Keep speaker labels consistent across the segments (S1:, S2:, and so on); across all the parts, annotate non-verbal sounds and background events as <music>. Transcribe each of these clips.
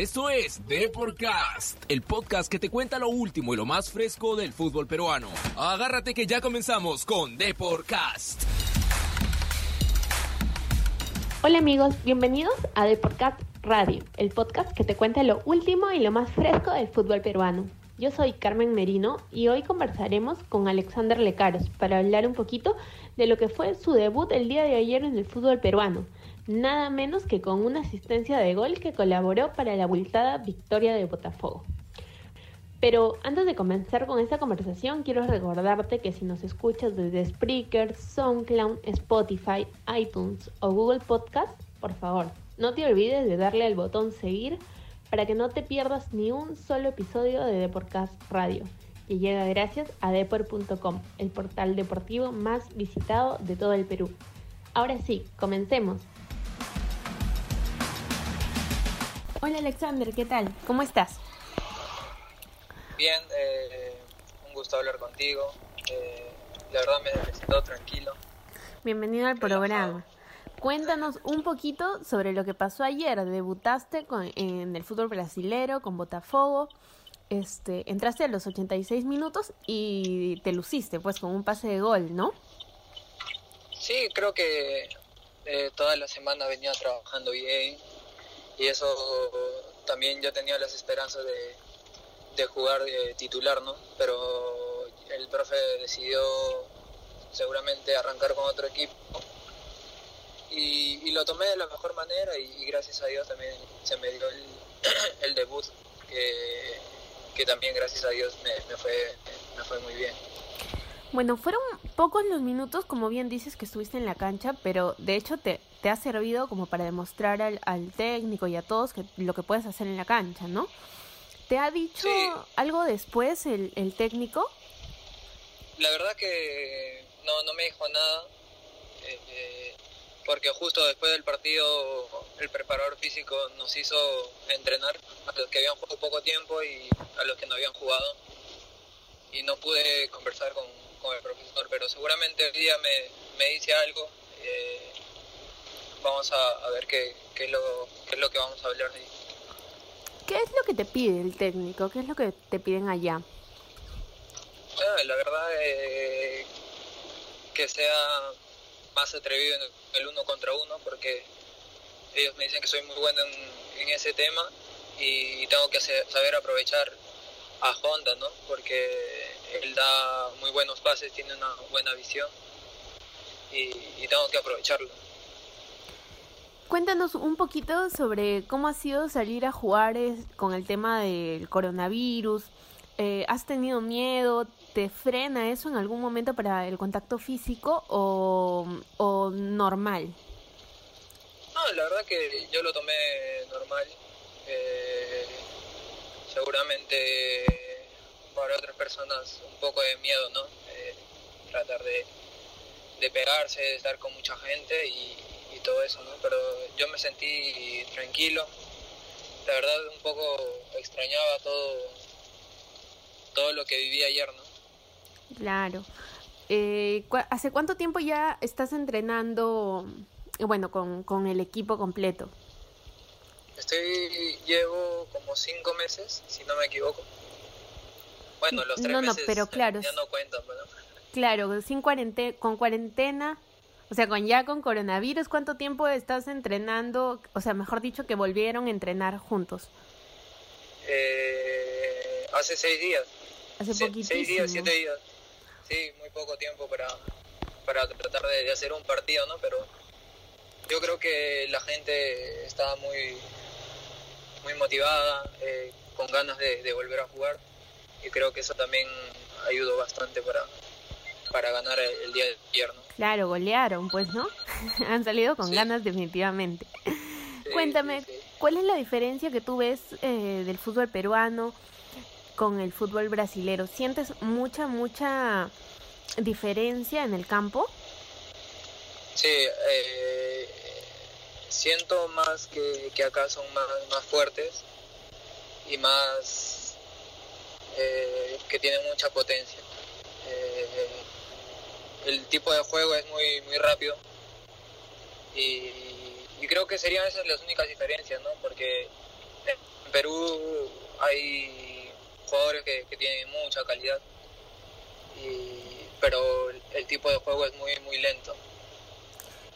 S1: Esto es Deporcast, el podcast que te cuenta lo último y lo más fresco del fútbol peruano. Agárrate que ya comenzamos con Deporcast.
S2: Hola amigos, bienvenidos a Deporcast Radio, el podcast que te cuenta lo último y lo más fresco del fútbol peruano. Yo soy Carmen Merino y hoy conversaremos con Alexander Lecaros para hablar un poquito de lo que fue su debut el día de ayer en el fútbol peruano nada menos que con una asistencia de gol que colaboró para la abultada victoria de Botafogo. Pero antes de comenzar con esta conversación, quiero recordarte que si nos escuchas desde Spreaker, SoundCloud, Spotify, iTunes o Google Podcast, por favor, no te olvides de darle al botón seguir para que no te pierdas ni un solo episodio de Deporcast Radio, que llega gracias a depor.com, el portal deportivo más visitado de todo el Perú. Ahora sí, comencemos. Hola Alexander, ¿qué tal? ¿Cómo estás?
S3: Bien, eh, un gusto hablar contigo. Eh, la verdad me he sentado tranquilo.
S2: Bienvenido al programa. Cuéntanos un poquito sobre lo que pasó ayer. Debutaste con, en el fútbol brasilero con Botafogo. Este, entraste a los 86 minutos y te luciste, pues, con un pase de gol, ¿no?
S3: Sí, creo que eh, toda la semana venía trabajando bien y eso también yo tenía las esperanzas de, de jugar titular, ¿no? Pero el profe decidió seguramente arrancar con otro equipo y, lo tomé de la mejor manera y, gracias a Dios también se me dio el, <clears throat> debut que, que, también gracias a Dios me, fue, me fue muy bien.
S2: Bueno, fueron pocos los minutos, como bien dices, que estuviste en la cancha, pero de hecho te, te ha servido como para demostrar al, al técnico y a todos que, lo que puedes hacer en la cancha, ¿no? ¿Te ha dicho algo después el, el, técnico?
S3: La verdad que no, no me dijo nada, eh, eh, porque justo después del partido el preparador físico nos hizo entrenar a los que habían jugado poco tiempo y a los que no habían jugado, y no pude conversar con, con el profesor, pero seguramente el día me, me dice algo. Eh, vamos a, ver qué, qué, es lo, qué es lo que vamos a hablar ahí.
S2: ¿Qué es lo que te pide el técnico? ¿Qué es lo que te piden allá?
S3: Ah, la verdad eh, que sea más atrevido en el uno contra uno porque ellos me dicen que soy muy bueno en, en ese tema y tengo que saber aprovechar a Honda, ¿no? Porque él da muy buenos pases, tiene una buena visión y, tengo que aprovecharlo.
S2: Cuéntanos un poquito sobre cómo ha sido salir a jugar con el tema del coronavirus. Eh, ¿Has tenido miedo? ¿Te frena eso en algún momento para el contacto físico o, o normal?
S3: No, la verdad que yo lo tomé normal. Eh, seguramente para otras personas un poco de miedo, ¿no? Eh, tratar de, de, pegarse, de estar con mucha gente y, todo eso, ¿no? Pero yo me sentí tranquilo. La verdad un poco extrañaba todo, todo lo que viví ayer, ¿no?
S2: Claro. Eh, ¿Hace cuánto tiempo ya estás entrenando, bueno, con, con el equipo completo?
S3: Estoy, llevo como cinco meses, si no me equivoco. Bueno, los tres no, no,
S2: pero claro,
S3: ya no cuentan,
S2: Claro, sin cuarentena, con cuarentena, o sea, con ya con coronavirus, ¿cuánto tiempo estás entrenando? O sea, mejor dicho, que volvieron a entrenar juntos.
S3: Eh, hace seis días.
S2: Hace poquito.
S3: Seis días, siete días. Sí, muy poco tiempo para, para tratar de, hacer un partido, ¿no? Pero yo creo que la gente estaba muy, muy motivada, eh, con ganas de volver a jugar y creo que eso también ayudó bastante para, para ganar el, día de ayer,
S2: Claro, golearon, pues, ¿no? <laughs> Han salido con ganas definitivamente. Cuéntame, ¿cuál es la diferencia que tú ves eh, del fútbol peruano con el fútbol brasilero? ¿Sientes mucha, mucha diferencia en el campo?
S3: Sí, eh, siento más que, que acá son más, más fuertes y más eh, que tiene mucha potencia. Eh, el tipo de juego es muy, muy rápido y, creo que serían esas las únicas diferencias, ¿no? Porque en Perú hay jugadores que, que tienen mucha calidad, y, pero el tipo de juego es muy, muy lento.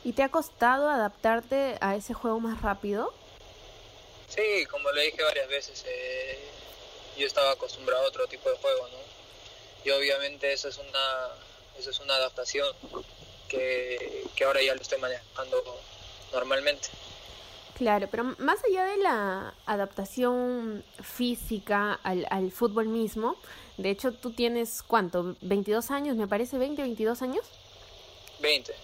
S2: ¿Y te ha costado adaptarte a ese juego más rápido?
S3: Sí, como le dije varias veces, eh, yo estaba acostumbrado a otro tipo de juego, ¿no? Y obviamente eso es una, eso es una adaptación que, que ahora ya lo estoy manejando normalmente.
S2: Claro, pero más allá de la adaptación física al, al fútbol mismo, de hecho tú tienes, ¿cuánto? ¿22 años, me parece? ¿20, 22 años?
S3: 20,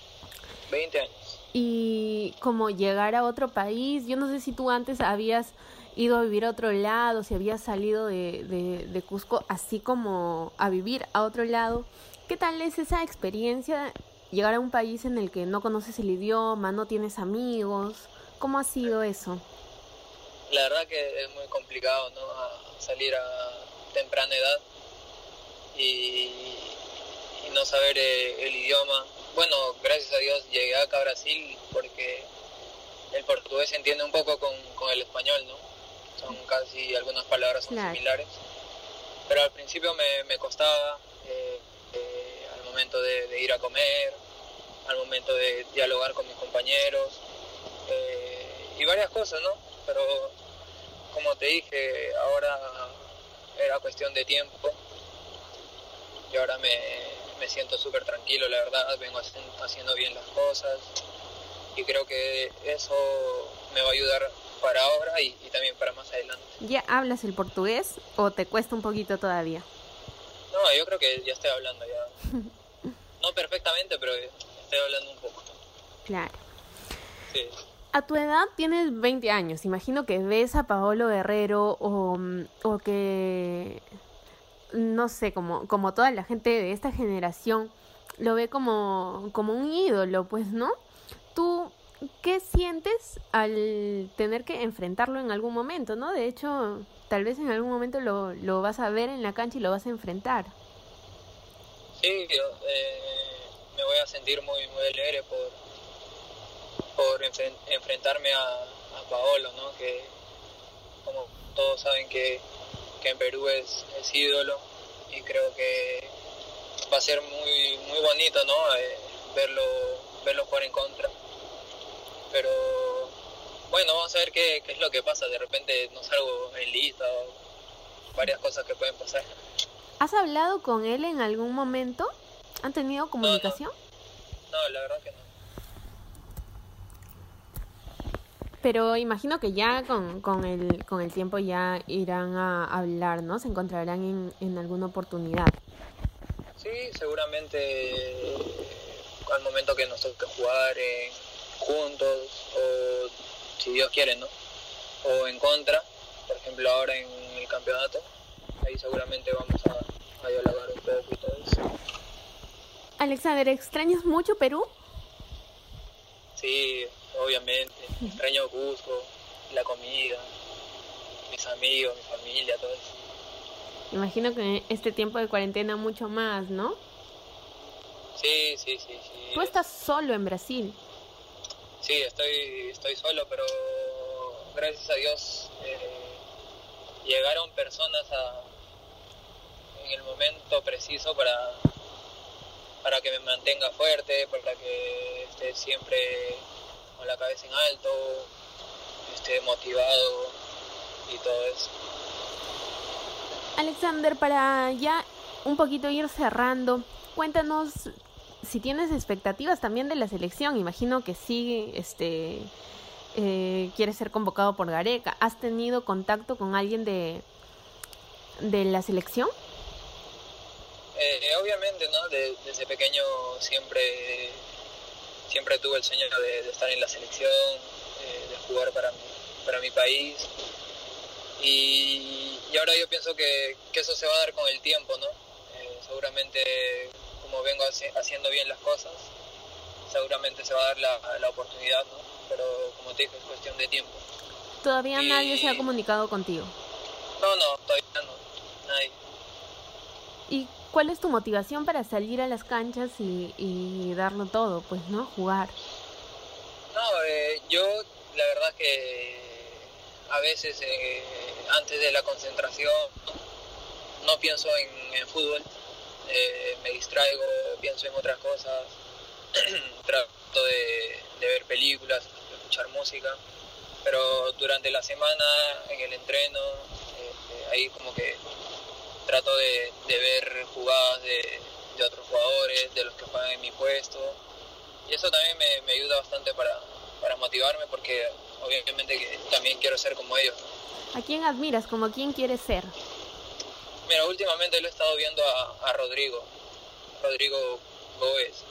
S3: 20 años.
S2: Y como llegar a otro país, yo no sé si tú antes habías ido a vivir a otro lado, si habías salido de, de, de Cusco así como a vivir a otro lado. ¿Qué tal es esa experiencia? Llegar a un país en el que no conoces el idioma, no tienes amigos. ¿Cómo ha sido eso?
S3: La verdad que es muy complicado, ¿no? A salir a temprana edad y, y no saber eh, el idioma. Bueno, gracias a Dios llegué acá a Brasil porque el portugués se entiende un poco con, con el español, ¿no? Son casi algunas palabras son
S2: Claro.
S3: similares. Pero al principio me, me costaba eh, eh, al momento de, de ir a comer, al momento de dialogar con mis compañeros eh, y varias cosas, ¿no? Pero como te dije, ahora era cuestión de tiempo y ahora me, me siento súper tranquilo, la verdad, vengo haci- haciendo bien las cosas y creo que eso me va a ayudar para ahora y, y también para más adelante.
S2: ¿Ya hablas el portugués o te cuesta un poquito todavía?
S3: No, yo creo que ya estoy hablando ya. <laughs> No perfectamente, pero estoy hablando un poco.
S2: Claro.
S3: Sí.
S2: A tu edad tienes 20 años. Imagino que ves a Paolo Guerrero o, mm, o que, no sé, como, como toda la gente de esta generación lo ve como, como un ídolo, pues, ¿no? ¿Tú qué sientes al tener que enfrentarlo en algún momento, ¿no? De hecho, tal vez en algún momento lo, lo vas a ver en la cancha y lo vas a enfrentar.
S3: Sí, yo, eh, me voy a sentir muy, muy alegre por, por enfren- enfrentarme a Paolo, ¿no? Que como todos saben que, que en Perú es, es ídolo y creo que va a ser muy, muy bonito, ¿no? Eh, verlo, verlo jugar en contra. Pero bueno, vamos a ver qué, qué es lo que pasa. De repente no salgo en lista o varias cosas que pueden pasar.
S2: ¿Has hablado con él en algún momento? ¿Han tenido comunicación?
S3: No, la verdad que no.
S2: Pero imagino que ya con, con, el, con el tiempo ya irán a hablar, ¿no? Se encontrarán en, en alguna oportunidad.
S3: Sí, seguramente eh, al momento que nos toque jugar eh, juntos o si Dios quiere, ¿no? O en contra, por ejemplo ahora en el campeonato, ahí seguramente vamos a, a dialogar un poco y todo eso.
S2: Alexander, ¿extrañas mucho Perú?
S3: Sí, obviamente, extraño Cusco, la comida, mis amigos, mi familia, todo eso.
S2: Imagino que este tiempo de cuarentena mucho más, ¿no?
S3: Sí, sí, sí, sí.
S2: Tú estás solo en Brasil.
S3: Sí, estoy, estoy solo, pero gracias a Dios eh, llegaron personas a, en el momento preciso para, para que me mantenga fuerte, para que esté siempre con la cabeza en alto, esté motivado y todo eso.
S2: Alexander, para ya un poquito ir cerrando, cuéntanos si tienes expectativas también de la selección. Imagino que sí, este, eh, quieres ser convocado por Gareca. ¿Has tenido contacto con alguien de, de la selección?
S3: Eh, obviamente, ¿no? De- desde pequeño siempre, siempre tuve el sueño de, de estar en la selección, eh, de jugar para mi, para mi país. Y, y ahora yo pienso que, que eso se va a dar con el tiempo, ¿no? Eh, seguramente, como vengo haci- haciendo bien las cosas, seguramente se va a dar la, la oportunidad, ¿no? Pero como te dije, es cuestión de tiempo.
S2: Todavía nadie se ha comunicado contigo.
S3: No, no, todavía no, nadie.
S2: ¿Y cuál es tu motivación para salir a las canchas y, y darlo todo? Pues, ¿no? Jugar.
S3: No, eh, yo la verdad que a veces eh, antes de la concentración no pienso en, fútbol, eh, me distraigo, pienso en otras cosas, <clears throat> trato de, ver películas, escuchar música, pero durante la semana en el entreno, ahí como que trato de, ver jugadas de, otros jugadores, de los que juegan en mi puesto. Y eso también me, ayuda bastante para, motivarme porque obviamente que también quiero ser como ellos.
S2: ¿A quién admiras? ¿Como a quién quieres ser?
S3: Mira, últimamente lo he estado viendo a, Rodrigo, Rodrigo Gómez,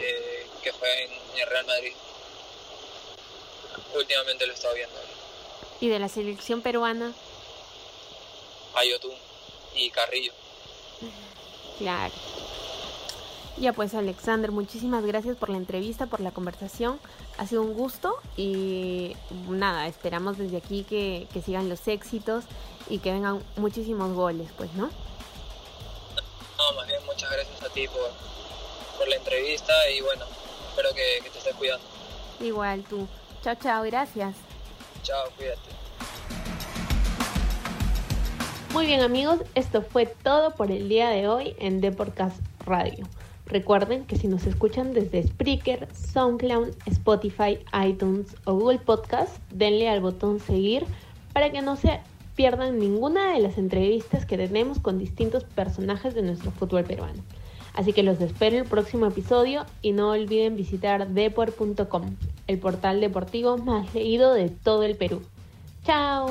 S3: eh, que fue en, el Real Madrid. Últimamente lo he estado viendo.
S2: ¿Y de la selección peruana?
S3: Ayotun y Carrillo.
S2: Claro. Ya pues Alexander, muchísimas gracias por la entrevista, por la conversación. Ha sido un gusto y nada, esperamos desde aquí que, sigan los éxitos y que vengan muchísimos goles, pues, ¿no?
S3: No, más bien muchas gracias a ti por, por la entrevista y bueno, espero que, que te estés cuidando.
S2: Igual tú. Chao, chao, gracias.
S3: Chao, cuídate.
S2: Muy bien amigos, esto fue todo por el día de hoy en Deporcast Radio. Recuerden que si nos escuchan desde Spreaker, SoundCloud, Spotify, iTunes o Google Podcast, denle al botón seguir para que no se pierdan ninguna de las entrevistas que tenemos con distintos personajes de nuestro fútbol peruano. Así que los espero el próximo episodio y no olviden visitar depor.com, el portal deportivo más leído de todo el Perú. ¡Chao!